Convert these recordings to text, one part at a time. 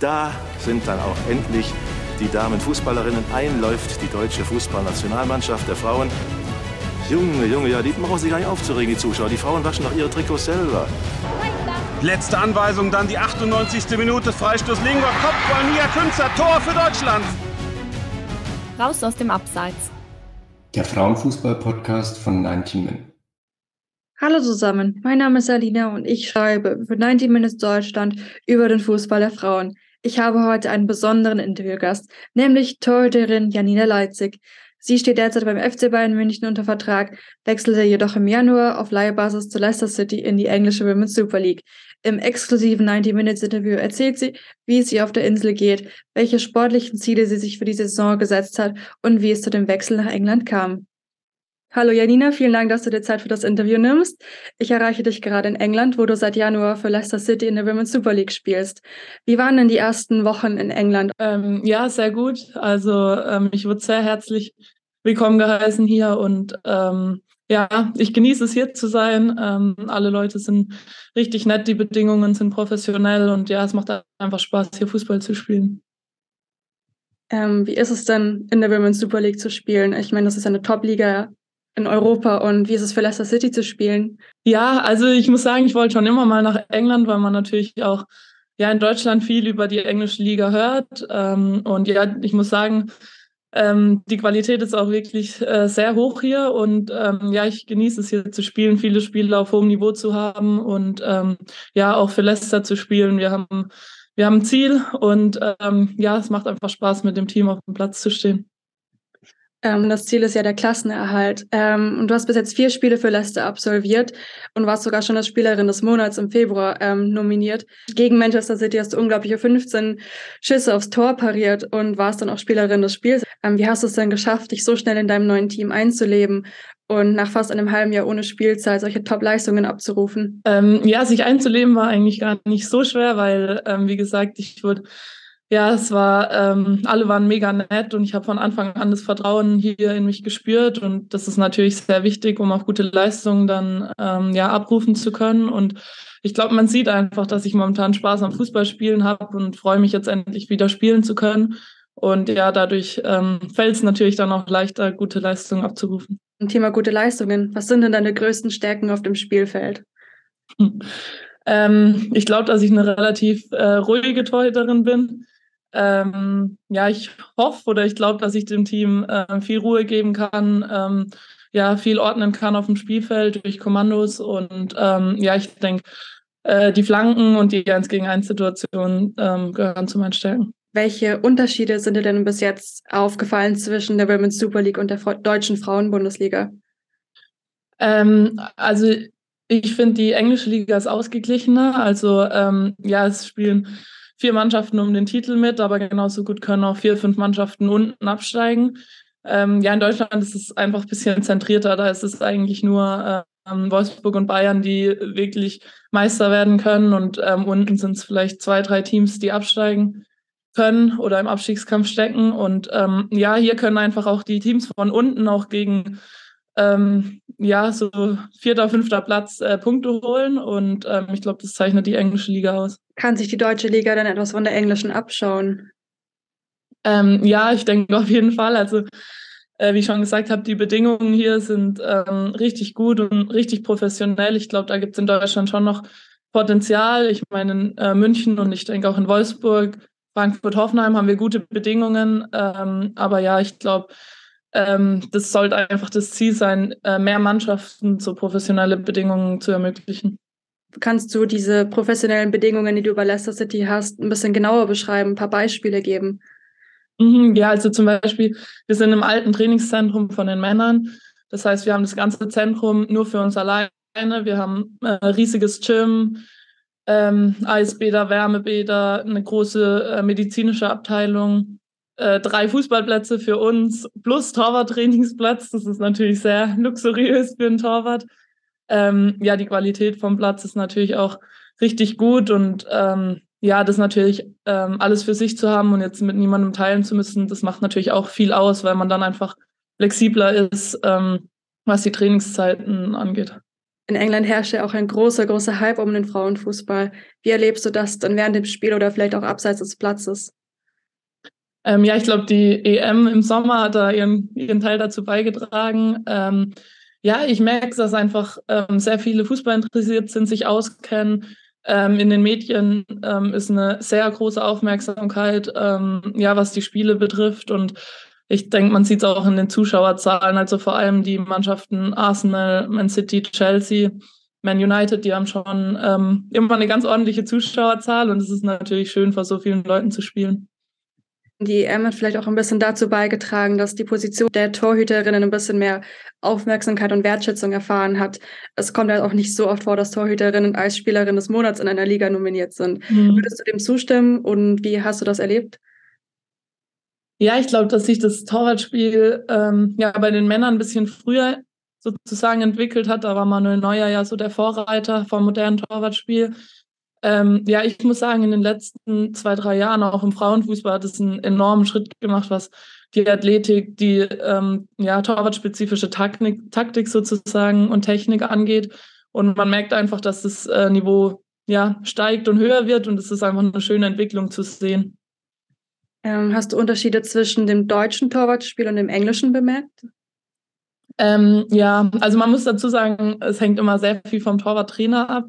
da sind dann auch endlich die Damenfußballerinnen. Einläuft die deutsche Fußballnationalmannschaft der Frauen. Junge, Junge, ja, die brauchen sich gar nicht aufzuregen, die Zuschauer. Die Frauen waschen doch ihre Trikots selber. Letzte Anweisung, dann die 98. Minute. Freistoß Lingor, Kopfball, Nia Künzer, Tor für Deutschland. Raus aus dem Abseits. Der Frauenfußball-Podcast von 90 Min. Hallo zusammen, mein Name ist Alina und ich schreibe für 90 Minutes Deutschland über den Fußball der Frauen. Ich habe heute einen besonderen Interviewgast, nämlich Torhüterin Janina Leitzig. Sie steht derzeit beim FC Bayern München unter Vertrag, wechselte jedoch im Januar auf Leihbasis zu Leicester City in die englische Women's Super League. Im exklusiven 90-Minutes-Interview erzählt sie, wie es ihr auf der Insel geht, welche sportlichen Ziele sie sich für die Saison gesetzt hat und wie es zu dem Wechsel nach England kam. Hallo Janina, vielen Dank, dass du dir Zeit für das Interview nimmst. Ich erreiche dich gerade in England, wo du seit Januar für Leicester City in der Women's Super League spielst. Wie waren denn die ersten Wochen in England? Ähm, ja, sehr gut. Also ähm, ich wurde sehr herzlich willkommen geheißen hier und ähm, ja, ich genieße es hier zu sein. Ähm, alle Leute sind richtig nett, die Bedingungen sind professionell und ja, es macht einfach Spaß, hier Fußball zu spielen. Ähm, wie ist es denn, in der Women's Super League zu spielen? Ich meine, das ist eine Top-Liga in Europa und wie ist es für Leicester City zu spielen? Ja, also ich muss sagen, ich wollte schon immer mal nach England, weil man natürlich auch ja in Deutschland viel über die englische Liga hört. Ähm, und ja, ich muss sagen, ähm, die Qualität ist auch wirklich äh, sehr hoch hier und ähm, ja, ich genieße es hier zu spielen, viele Spiele auf hohem Niveau zu haben und ähm, ja, auch für Leicester zu spielen. Wir haben, wir haben ein Ziel und ähm, ja, es macht einfach Spaß, mit dem Team auf dem Platz zu stehen. Ähm, das Ziel ist ja der Klassenerhalt. Ähm, und du hast bis jetzt vier Spiele für Leicester absolviert und warst sogar schon als Spielerin des Monats im Februar ähm, nominiert. Gegen Manchester City hast du unglaubliche 15 Schüsse aufs Tor pariert und warst dann auch Spielerin des Spiels. Ähm, wie hast du es denn geschafft, dich so schnell in deinem neuen Team einzuleben und nach fast einem halben Jahr ohne Spielzeit solche Top-Leistungen abzurufen? Ähm, ja, sich einzuleben war eigentlich gar nicht so schwer, weil, ähm, wie gesagt, ich wurde ja, es war, ähm, alle waren mega nett und ich habe von Anfang an das Vertrauen hier in mich gespürt und das ist natürlich sehr wichtig, um auch gute Leistungen dann ähm, ja abrufen zu können. Und ich glaube, man sieht einfach, dass ich momentan Spaß am Fußballspielen habe und freue mich jetzt endlich wieder spielen zu können. Und ja, dadurch ähm, fällt es natürlich dann auch leichter, gute Leistungen abzurufen. Ein Thema gute Leistungen. Was sind denn deine größten Stärken auf dem Spielfeld? Ähm, ich glaube, dass ich eine relativ äh, ruhige Torhüterin bin ähm, ja, ich hoffe oder ich glaube, dass ich dem Team äh, viel Ruhe geben kann, ähm, ja, viel ordnen kann auf dem Spielfeld durch Kommandos und ähm, ja, ich denke, äh, die Flanken und die 1 gegen 1 Situation ähm, gehören zu meinen Stärken. Welche Unterschiede sind dir denn bis jetzt aufgefallen zwischen der Women's Super League und der deutschen Frauenbundesliga? Ähm, also ich finde, die englische Liga ist ausgeglichener. Also ähm, ja, es spielen vier Mannschaften um den Titel mit, aber genauso gut können auch vier, fünf Mannschaften unten absteigen. Ähm, ja, in Deutschland ist es einfach ein bisschen zentrierter. Da ist es eigentlich nur ähm, Wolfsburg und Bayern, die wirklich Meister werden können. Und ähm, unten sind es vielleicht zwei, drei Teams, die absteigen können oder im Abstiegskampf stecken. Und ähm, ja, hier können einfach auch die Teams von unten auch gegen ähm, ja, so vierter, fünfter Platz äh, Punkte holen. Und ähm, ich glaube, das zeichnet die englische Liga aus. Kann sich die deutsche Liga dann etwas von der englischen abschauen? Ähm, ja, ich denke auf jeden Fall. Also, äh, wie ich schon gesagt habe, die Bedingungen hier sind ähm, richtig gut und richtig professionell. Ich glaube, da gibt es in Deutschland schon noch Potenzial. Ich meine, in äh, München und ich denke auch in Wolfsburg, Frankfurt, Hoffenheim haben wir gute Bedingungen. Ähm, aber ja, ich glaube, ähm, das sollte einfach das Ziel sein, äh, mehr Mannschaften zu professionellen Bedingungen zu ermöglichen. Kannst du diese professionellen Bedingungen, die du bei Leicester City hast, ein bisschen genauer beschreiben, ein paar Beispiele geben? Mhm, ja, also zum Beispiel, wir sind im alten Trainingszentrum von den Männern. Das heißt, wir haben das ganze Zentrum nur für uns alleine. Wir haben ein äh, riesiges Gym, ähm, Eisbäder, Wärmebäder, eine große äh, medizinische Abteilung, äh, drei Fußballplätze für uns plus Torwarttrainingsplatz. Das ist natürlich sehr luxuriös für einen Torwart. Ähm, ja, die Qualität vom Platz ist natürlich auch richtig gut und ähm, ja, das natürlich ähm, alles für sich zu haben und jetzt mit niemandem teilen zu müssen, das macht natürlich auch viel aus, weil man dann einfach flexibler ist, ähm, was die Trainingszeiten angeht. In England herrscht ja auch ein großer, großer Hype um den Frauenfußball. Wie erlebst du das dann während dem Spiel oder vielleicht auch abseits des Platzes? Ähm, ja, ich glaube, die EM im Sommer hat da ihren, ihren Teil dazu beigetragen. Ähm, ja, ich merke, dass einfach ähm, sehr viele Fußball interessiert sind, sich auskennen. Ähm, in den Medien ähm, ist eine sehr große Aufmerksamkeit, ähm, ja, was die Spiele betrifft. Und ich denke, man sieht es auch in den Zuschauerzahlen. Also vor allem die Mannschaften Arsenal, Man City, Chelsea, Man United, die haben schon immer eine ganz ordentliche Zuschauerzahl. Und es ist natürlich schön, vor so vielen Leuten zu spielen. Die EM hat vielleicht auch ein bisschen dazu beigetragen, dass die Position der Torhüterinnen ein bisschen mehr Aufmerksamkeit und Wertschätzung erfahren hat. Es kommt ja auch nicht so oft vor, dass Torhüterinnen als Spielerin des Monats in einer Liga nominiert sind. Mhm. Würdest du dem zustimmen und wie hast du das erlebt? Ja, ich glaube, dass sich das Torwartspiel ähm, ja bei den Männern ein bisschen früher sozusagen entwickelt hat. Da war Manuel Neuer ja so der Vorreiter vom modernen Torwartspiel. Ähm, ja, ich muss sagen, in den letzten zwei, drei Jahren, auch im Frauenfußball, hat es einen enormen Schritt gemacht, was die Athletik, die ähm, ja, torwartspezifische Taktik, Taktik sozusagen und Technik angeht. Und man merkt einfach, dass das äh, Niveau ja, steigt und höher wird und es ist einfach eine schöne Entwicklung zu sehen. Ähm, hast du Unterschiede zwischen dem deutschen Torwartspiel und dem englischen bemerkt? Ähm, ja, also man muss dazu sagen, es hängt immer sehr viel vom Torwarttrainer ab.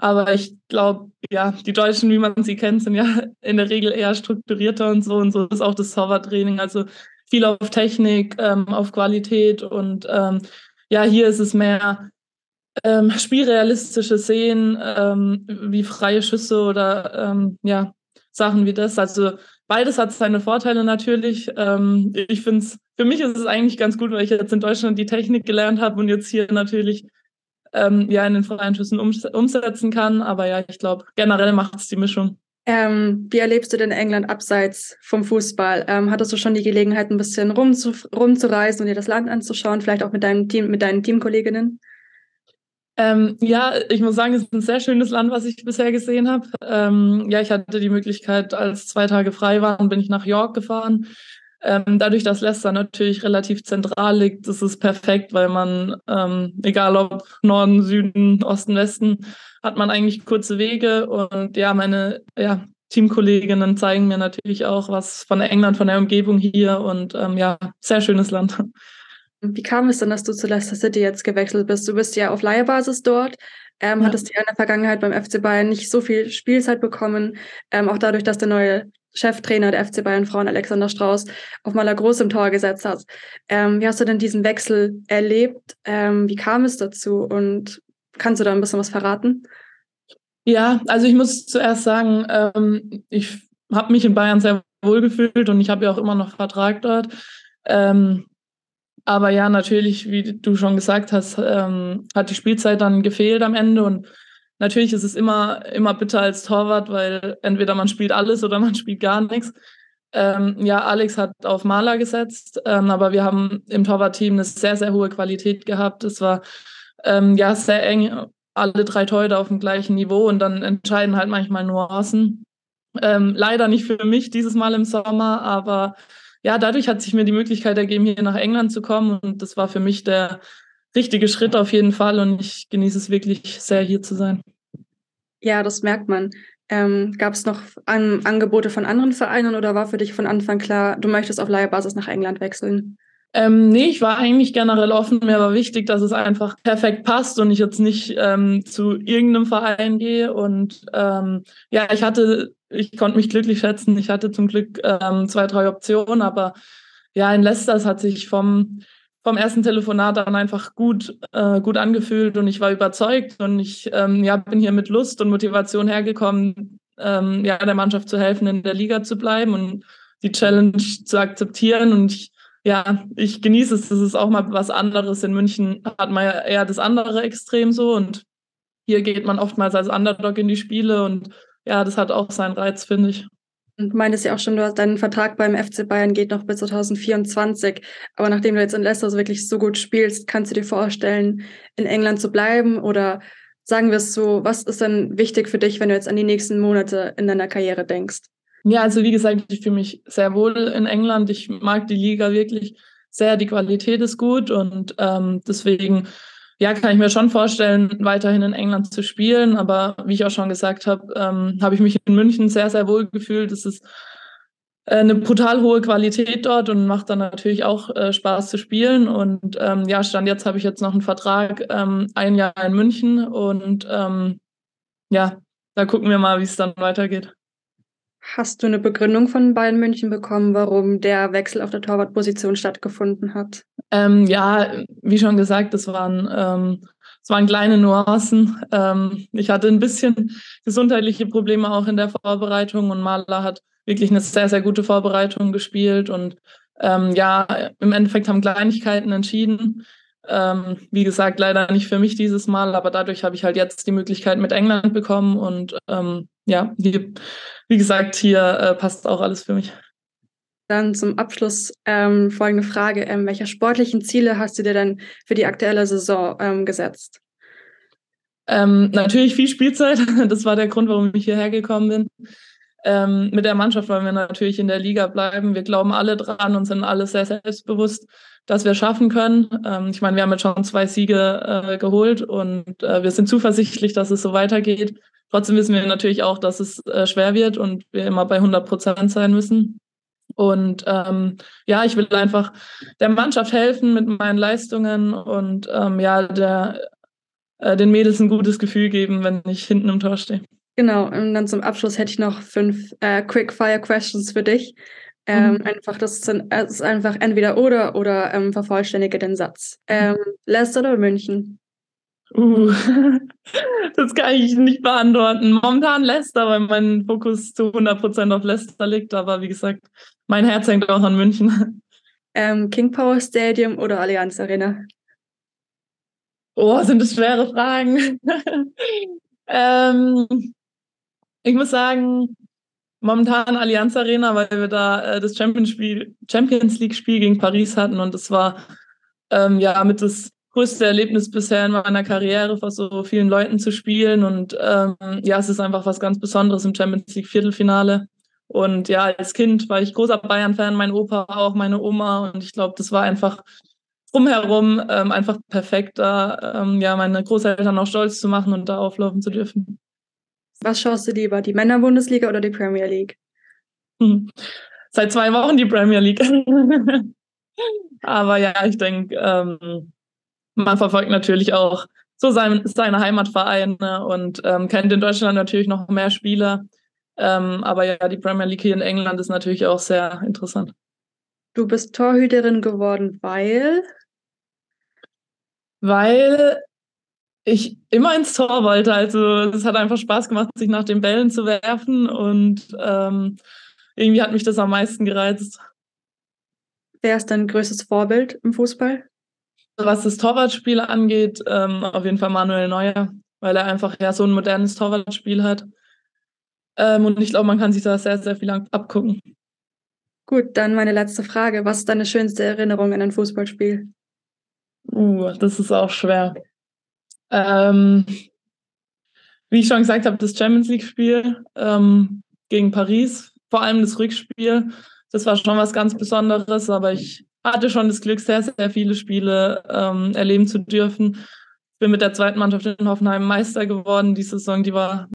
Aber ich glaube, ja, die Deutschen, wie man sie kennt, sind ja in der Regel eher strukturierter und so. Und so ist auch das Servertraining. Also viel auf Technik, ähm, auf Qualität. Und ähm, ja, hier ist es mehr ähm, spielrealistische Szenen, ähm, wie freie Schüsse oder ähm, ja, Sachen wie das. Also beides hat seine Vorteile natürlich. Ähm, ich finde es, für mich ist es eigentlich ganz gut, weil ich jetzt in Deutschland die Technik gelernt habe und jetzt hier natürlich ähm, ja in den freien Schüssen um, umsetzen kann. Aber ja, ich glaube, generell macht es die Mischung. Ähm, wie erlebst du denn England abseits vom Fußball? Ähm, hattest du schon die Gelegenheit, ein bisschen rumzu, rumzureisen und dir das Land anzuschauen, vielleicht auch mit deinem Team, mit deinen Teamkolleginnen? Ähm, ja, ich muss sagen, es ist ein sehr schönes Land, was ich bisher gesehen habe. Ähm, ja, ich hatte die Möglichkeit, als zwei Tage frei waren, bin ich nach York gefahren. Ähm, dadurch, dass Leicester natürlich relativ zentral liegt, ist es perfekt, weil man, ähm, egal ob Norden, Süden, Osten, Westen, hat man eigentlich kurze Wege. Und ja, meine ja, Teamkolleginnen zeigen mir natürlich auch was von England, von der Umgebung hier. Und ähm, ja, sehr schönes Land. Wie kam es denn, dass du zu Leicester City jetzt gewechselt bist? Du bist ja auf Leihbasis dort. Ähm, ja. Hattest ja in der Vergangenheit beim FC Bayern nicht so viel Spielzeit bekommen. Ähm, auch dadurch, dass der neue Cheftrainer der FC Bayern Frauen, Alexander Strauß, auf Maler Groß im Tor gesetzt hat. Ähm, wie hast du denn diesen Wechsel erlebt? Ähm, wie kam es dazu? Und kannst du da ein bisschen was verraten? Ja, also ich muss zuerst sagen, ähm, ich habe mich in Bayern sehr wohl gefühlt und ich habe ja auch immer noch Vertrag dort. Ähm, aber ja, natürlich, wie du schon gesagt hast, ähm, hat die Spielzeit dann gefehlt am Ende und Natürlich ist es immer, immer bitter als Torwart, weil entweder man spielt alles oder man spielt gar nichts. Ähm, ja, Alex hat auf Maler gesetzt, ähm, aber wir haben im Torwartteam eine sehr, sehr hohe Qualität gehabt. Es war ähm, ja sehr eng, alle drei Torhüter auf dem gleichen Niveau und dann entscheiden halt manchmal Nuancen. Ähm, leider nicht für mich dieses Mal im Sommer, aber ja, dadurch hat sich mir die Möglichkeit ergeben, hier nach England zu kommen und das war für mich der richtige Schritt auf jeden Fall und ich genieße es wirklich sehr, hier zu sein. Ja, das merkt man. Ähm, Gab es noch an, Angebote von anderen Vereinen oder war für dich von Anfang klar, du möchtest auf Leihbasis nach England wechseln? Ähm, nee, ich war eigentlich generell offen. Mir war wichtig, dass es einfach perfekt passt und ich jetzt nicht ähm, zu irgendeinem Verein gehe. Und ähm, ja, ich hatte, ich konnte mich glücklich schätzen. Ich hatte zum Glück ähm, zwei, drei Optionen, aber ja, in Leicester, es hat sich vom vom ersten Telefonat dann einfach gut, äh, gut angefühlt und ich war überzeugt und ich ähm, ja, bin hier mit Lust und Motivation hergekommen, ähm, ja, der Mannschaft zu helfen, in der Liga zu bleiben und die Challenge zu akzeptieren. Und ich, ja, ich genieße es. Das ist auch mal was anderes. In München hat man ja eher das andere Extrem so und hier geht man oftmals als Underdog in die Spiele und ja, das hat auch seinen Reiz, finde ich. Du meintest ja auch schon, du hast deinen Vertrag beim FC Bayern geht noch bis 2024. Aber nachdem du jetzt in Leicester wirklich so gut spielst, kannst du dir vorstellen, in England zu bleiben? Oder sagen wir es so, was ist denn wichtig für dich, wenn du jetzt an die nächsten Monate in deiner Karriere denkst? Ja, also wie gesagt, ich fühle mich sehr wohl in England. Ich mag die Liga wirklich sehr. Die Qualität ist gut und ähm, deswegen ja, kann ich mir schon vorstellen, weiterhin in England zu spielen. Aber wie ich auch schon gesagt habe, ähm, habe ich mich in München sehr, sehr wohl gefühlt. Es ist äh, eine brutal hohe Qualität dort und macht dann natürlich auch äh, Spaß zu spielen. Und ähm, ja, Stand jetzt habe ich jetzt noch einen Vertrag, ähm, ein Jahr in München und ähm, ja, da gucken wir mal, wie es dann weitergeht. Hast du eine Begründung von Bayern München bekommen, warum der Wechsel auf der Torwartposition stattgefunden hat? Ähm, ja, wie schon gesagt, das waren, ähm, waren kleine Nuancen. Ähm, ich hatte ein bisschen gesundheitliche Probleme auch in der Vorbereitung und Maler hat wirklich eine sehr, sehr gute Vorbereitung gespielt und ähm, ja, im Endeffekt haben Kleinigkeiten entschieden. Ähm, wie gesagt, leider nicht für mich dieses Mal, aber dadurch habe ich halt jetzt die Möglichkeit mit England bekommen und ähm, ja, wie, wie, gesagt, hier äh, passt auch alles für mich. Dann zum Abschluss ähm, folgende Frage. Ähm, welche sportlichen Ziele hast du dir denn für die aktuelle Saison ähm, gesetzt? Ähm, natürlich viel Spielzeit. Das war der Grund, warum ich hierher gekommen bin. Ähm, mit der Mannschaft wollen wir natürlich in der Liga bleiben. Wir glauben alle dran und sind alle sehr selbstbewusst, dass wir schaffen können. Ähm, ich meine, wir haben jetzt schon zwei Siege äh, geholt und äh, wir sind zuversichtlich, dass es so weitergeht. Trotzdem wissen wir natürlich auch, dass es äh, schwer wird und wir immer bei 100 Prozent sein müssen. Und ähm, ja, ich will einfach der Mannschaft helfen mit meinen Leistungen und ähm, ja, der, äh, den Mädels ein gutes Gefühl geben, wenn ich hinten im Tor stehe. Genau, und dann zum Abschluss hätte ich noch fünf äh, Quick-Fire-Questions für dich. Ähm, mhm. Einfach, das, sind, das ist einfach entweder oder oder ähm, vervollständige den Satz. Ähm, Leicester oder München? Uh, das kann ich nicht beantworten. Momentan Leicester, weil mein Fokus zu 100% auf Leicester liegt. Aber wie gesagt, mein Herz hängt auch an München. Ähm, King Power Stadium oder Allianz Arena? Oh, sind das schwere Fragen. ähm, ich muss sagen, momentan Allianz Arena, weil wir da äh, das Champions, Champions League Spiel gegen Paris hatten und es war ähm, ja mit das größte Erlebnis bisher in meiner Karriere, vor so vielen Leuten zu spielen und ähm, ja, es ist einfach was ganz Besonderes im Champions League Viertelfinale. Und ja, als Kind war ich großer Bayern-Fan, mein Opa auch, meine Oma und ich glaube, das war einfach drumherum ähm, einfach perfekt, da ähm, ja meine Großeltern auch stolz zu machen und da auflaufen zu dürfen. Was schaust du lieber, die Männerbundesliga oder die Premier League? Hm. Seit zwei Wochen die Premier League. Aber ja, ich denke, ähm, man verfolgt natürlich auch so sein, seine Heimatvereine und ähm, kennt in Deutschland natürlich noch mehr Spieler. Ähm, aber ja, die Premier League hier in England ist natürlich auch sehr interessant. Du bist Torhüterin geworden, weil? Weil ich immer ins Tor wollte. Also es hat einfach Spaß gemacht, sich nach den Bällen zu werfen und ähm, irgendwie hat mich das am meisten gereizt. Wer ist dein größtes Vorbild im Fußball? Was das Torwartspiel angeht, ähm, auf jeden Fall Manuel Neuer, weil er einfach ja so ein modernes Torwartspiel hat. Ähm, und ich glaube, man kann sich da sehr, sehr viel abgucken. Gut, dann meine letzte Frage. Was ist deine schönste Erinnerung an ein Fußballspiel? Uh, das ist auch schwer. Ähm, wie ich schon gesagt habe, das Champions League-Spiel ähm, gegen Paris, vor allem das Rückspiel, das war schon was ganz Besonderes, aber ich hatte schon das Glück, sehr, sehr viele Spiele ähm, erleben zu dürfen. Ich bin mit der zweiten Mannschaft in Hoffenheim Meister geworden. Die Saison, die war